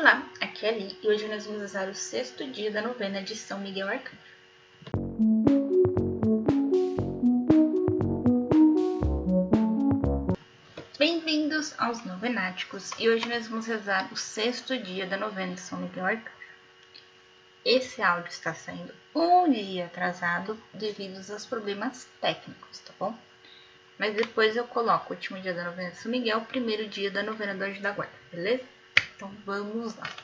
Olá, aqui é a Li e hoje nós vamos usar o sexto dia da novena de São Miguel Arcanjo. Bem-vindos aos Novenáticos e hoje nós vamos rezar o sexto dia da novena de São Miguel Arcanjo. Esse áudio está saindo um dia atrasado devido aos problemas técnicos, tá bom? Mas depois eu coloco o último dia da novena de São Miguel, o primeiro dia da novena do Anjo da Guarda, beleza? Então vamos lá.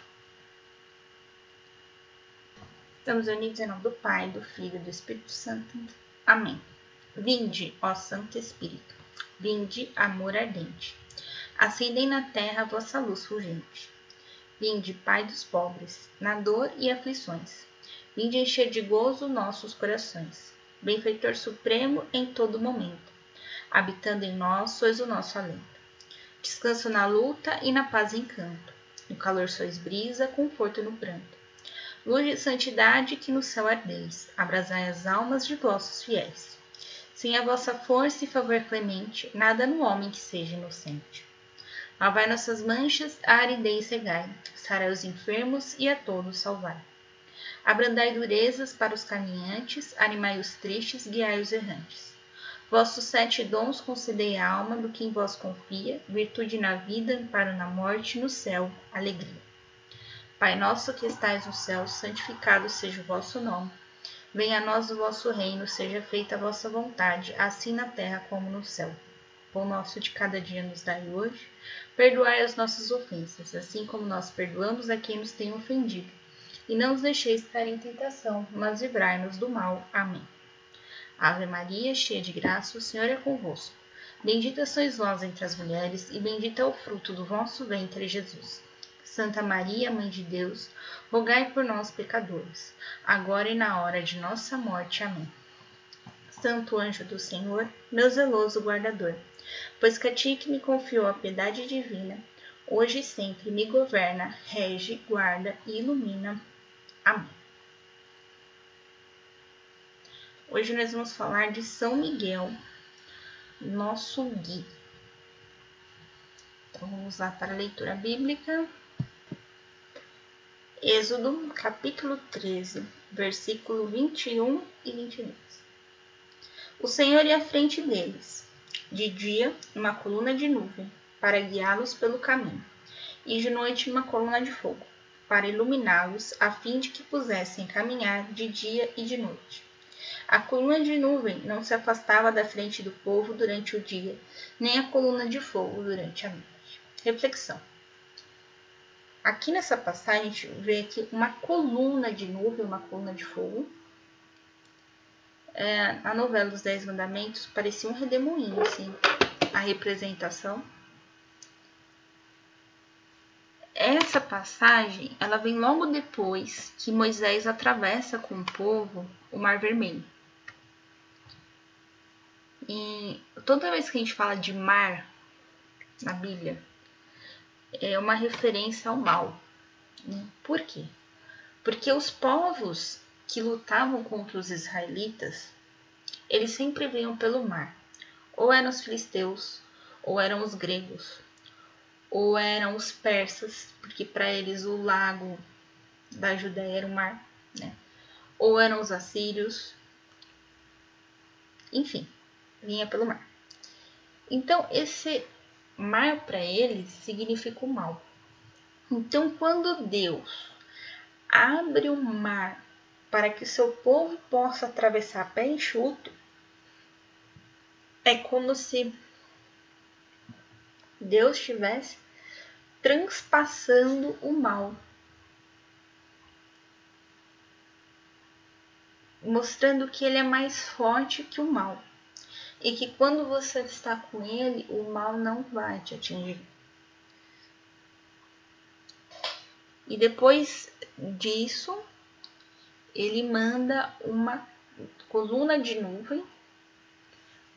Estamos unidos em nome do Pai, do Filho e do Espírito Santo. Amém. Vinde, ó Santo Espírito, vinde, amor ardente. Acendei na terra a vossa luz fulgente. Vinde, Pai dos pobres, na dor e aflições. Vinde encher de gozo nossos corações. Benfeitor supremo em todo momento. Habitando em nós, sois o nosso alento. Descanso na luta e na paz encanto. No calor sois brisa, conforto no pranto. Luz de santidade que no céu ardeis, abrasai as almas de vossos fiéis. Sem a vossa força e favor clemente, nada no homem que seja inocente. Lavai nossas manchas, a aridez cegai, sarai os enfermos e a todos salvai. Abrandai durezas para os caminhantes, animai os tristes, guiai os errantes. Vossos sete dons concedei à alma do que em vós confia, virtude na vida, amparo na morte, no céu, alegria. Pai nosso que estais no céu, santificado seja o vosso nome. Venha a nós o vosso reino, seja feita a vossa vontade, assim na terra como no céu. Pão nosso de cada dia nos dai hoje. Perdoai as nossas ofensas, assim como nós perdoamos a quem nos tem ofendido. E não nos deixeis cair em tentação, mas livrai-nos do mal. Amém. Ave Maria, cheia de graça, o Senhor é convosco. Bendita sois vós entre as mulheres, e bendito é o fruto do vosso ventre, Jesus. Santa Maria, Mãe de Deus, rogai por nós, pecadores, agora e na hora de nossa morte. Amém. Santo anjo do Senhor, meu zeloso guardador, pois que a ti que me confiou a piedade divina, hoje e sempre me governa, rege, guarda e ilumina. Amém. Hoje nós vamos falar de São Miguel, nosso guia. Então vamos lá para a leitura bíblica. Êxodo, capítulo 13, versículo 21 e 22. O Senhor ia à frente deles, de dia, uma coluna de nuvem, para guiá-los pelo caminho, e de noite, uma coluna de fogo, para iluminá-los, a fim de que pusessem caminhar de dia e de noite. A coluna de nuvem não se afastava da frente do povo durante o dia, nem a coluna de fogo durante a noite. Reflexão. Aqui nessa passagem a gente vê aqui uma coluna de nuvem, uma coluna de fogo. É, a novela dos Dez Mandamentos parecia um redemoinho, assim, a representação. Essa passagem, ela vem logo depois que Moisés atravessa com o povo o Mar Vermelho. E toda vez que a gente fala de mar na Bíblia, é uma referência ao mal. Por quê? Porque os povos que lutavam contra os israelitas, eles sempre vinham pelo mar. Ou eram os filisteus, ou eram os gregos, ou eram os persas, porque para eles o lago da Judéia era o mar, né? Ou eram os assírios. Enfim, vinha pelo mar. Então, esse mar para eles significa o mal. Então, quando Deus abre o mar para que o seu povo possa atravessar pé enxuto, é como se Deus estivesse transpassando o mal, mostrando que ele é mais forte que o mal e que quando você está com ele, o mal não vai te atingir. E depois disso, ele manda uma coluna de nuvem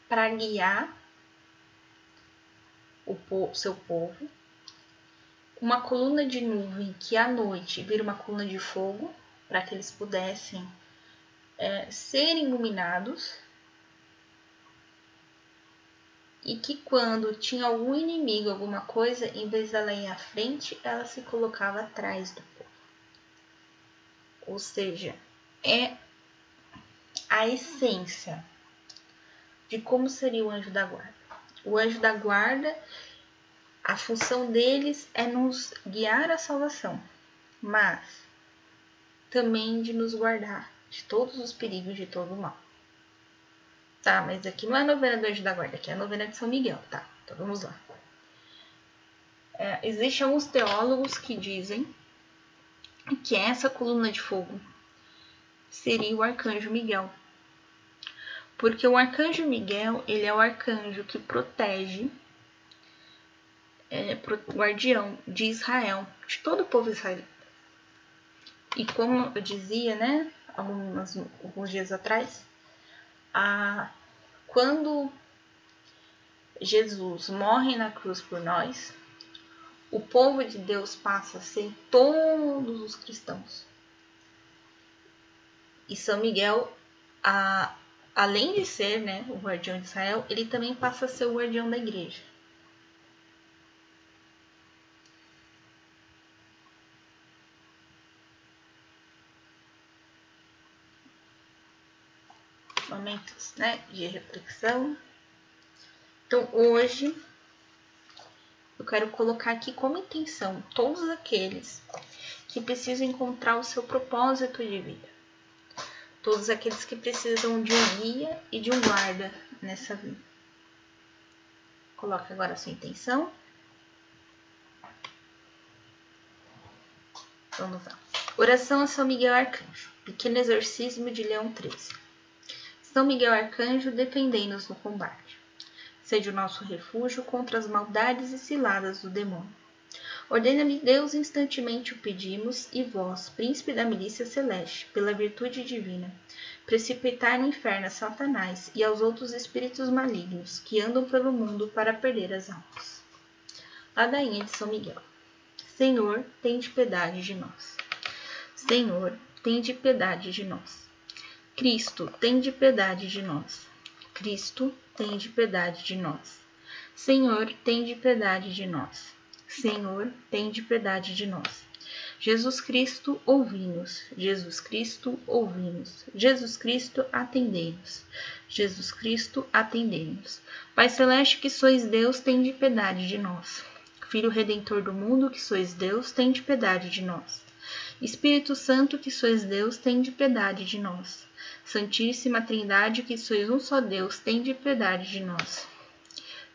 para guiar o seu povo, uma coluna de nuvem que à noite vira uma coluna de fogo para que eles pudessem é, serem iluminados e que quando tinha algum inimigo, alguma coisa, em vez dela ir à frente, ela se colocava atrás do povo. Ou seja, é a essência de como seria o anjo da guarda. O anjo da guarda, a função deles é nos guiar à salvação, mas também de nos guardar de todos os perigos, de todo o mal. Tá, mas aqui não é a novena do Anjo da Guarda, aqui é a novena de São Miguel, tá? Então vamos lá. É, Existem alguns teólogos que dizem que essa coluna de fogo seria o arcanjo Miguel. Porque o arcanjo Miguel, ele é o arcanjo que protege, é, guardião de Israel, de todo o povo israelita. E como eu dizia, né, algumas, alguns dias atrás, a, quando Jesus morre na cruz por nós, o povo de Deus passa a ser todos os cristãos. E São Miguel, a, além de ser né, o guardião de Israel, ele também passa a ser o guardião da igreja. momentos né, de reflexão. Então, hoje, eu quero colocar aqui como intenção todos aqueles que precisam encontrar o seu propósito de vida. Todos aqueles que precisam de um guia e de um guarda nessa vida. Coloque agora a sua intenção. Vamos lá. Oração a São Miguel Arcanjo. Pequeno exorcismo de Leão 13. São Miguel Arcanjo, defendei-nos no combate. Sede o nosso refúgio contra as maldades e ciladas do demônio. Ordena-lhe Deus instantemente o pedimos, e vós, príncipe da milícia celeste, pela virtude divina, precipitai no inferno a Satanás e aos outros espíritos malignos que andam pelo mundo para perder as almas. Ladainha de São Miguel. Senhor, tende piedade de nós. Senhor, tende piedade de nós. Cristo, tem de piedade de nós. Cristo, tem de piedade de nós. Senhor, tem de piedade de nós. Senhor, tem de piedade de nós. Jesus Cristo, ouvi-nos. Jesus Cristo, ouvi-nos. Jesus Cristo, atendei-nos. Jesus Cristo, atendei-nos. Pai Celeste, que sois Deus, tem de piedade de nós. Filho Redentor do mundo, que sois Deus, tem de piedade de nós. Espírito Santo, que sois Deus, tem de piedade de nós. Santíssima Trindade, que sois um só Deus, tende piedade de nós.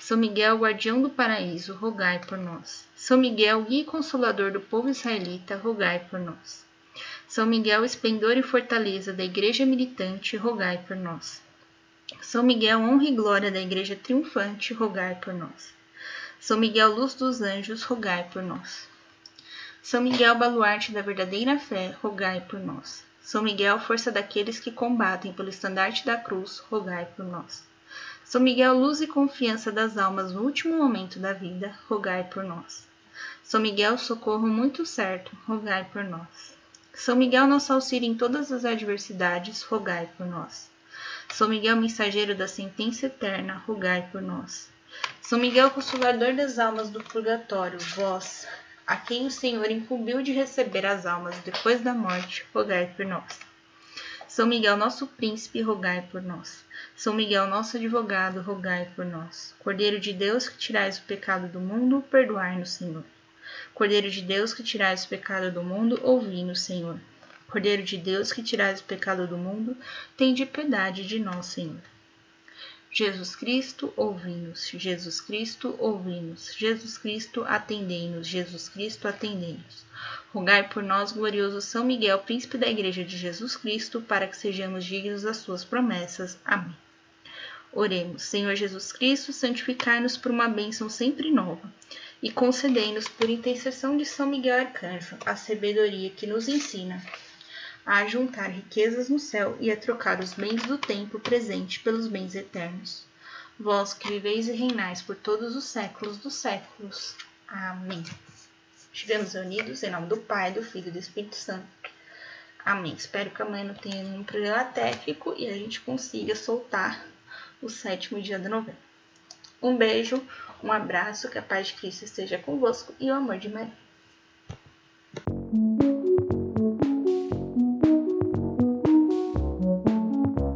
São Miguel, guardião do paraíso, rogai por nós. São Miguel, guia e consolador do povo israelita, rogai por nós. São Miguel, esplendor e fortaleza da igreja militante, rogai por nós. São Miguel, honra e glória da igreja triunfante, rogai por nós. São Miguel, luz dos anjos, rogai por nós. São Miguel, baluarte da verdadeira fé, rogai por nós. São Miguel, força daqueles que combatem pelo estandarte da cruz, rogai por nós. São Miguel, luz e confiança das almas no último momento da vida, rogai por nós. São Miguel, socorro muito certo, rogai por nós. São Miguel, nosso auxílio em todas as adversidades, rogai por nós. São Miguel, mensageiro da sentença eterna, rogai por nós. São Miguel, consolador das almas do purgatório, vós, a quem o Senhor incumbiu de receber as almas depois da morte, rogai por nós. São Miguel, nosso príncipe, rogai por nós. São Miguel, nosso advogado, rogai por nós. Cordeiro de Deus, que tirais o pecado do mundo, perdoai-nos, Senhor. Cordeiro de Deus, que tirais o pecado do mundo, ouvi-nos, Senhor. Cordeiro de Deus, que tirais o pecado do mundo, tende piedade de nós, Senhor. Jesus Cristo, ouvi-nos. Jesus Cristo, ouvi-nos. Jesus Cristo, atendei-nos. Jesus Cristo, atendei-nos. Rogai por nós, glorioso São Miguel, príncipe da Igreja de Jesus Cristo, para que sejamos dignos das suas promessas. Amém. Oremos, Senhor Jesus Cristo, santificai-nos por uma bênção sempre nova e concedei-nos, por intercessão de São Miguel Arcanjo, a sabedoria que nos ensina a juntar riquezas no céu e a trocar os bens do tempo presente pelos bens eternos. Vós que viveis e reinais por todos os séculos dos séculos. Amém. Estivemos reunidos em nome do Pai, do Filho e do Espírito Santo. Amém. Espero que amanhã não tenha nenhum problema técnico e a gente consiga soltar o sétimo dia da novena. Um beijo, um abraço, que a paz de Cristo esteja convosco e o amor de Maria.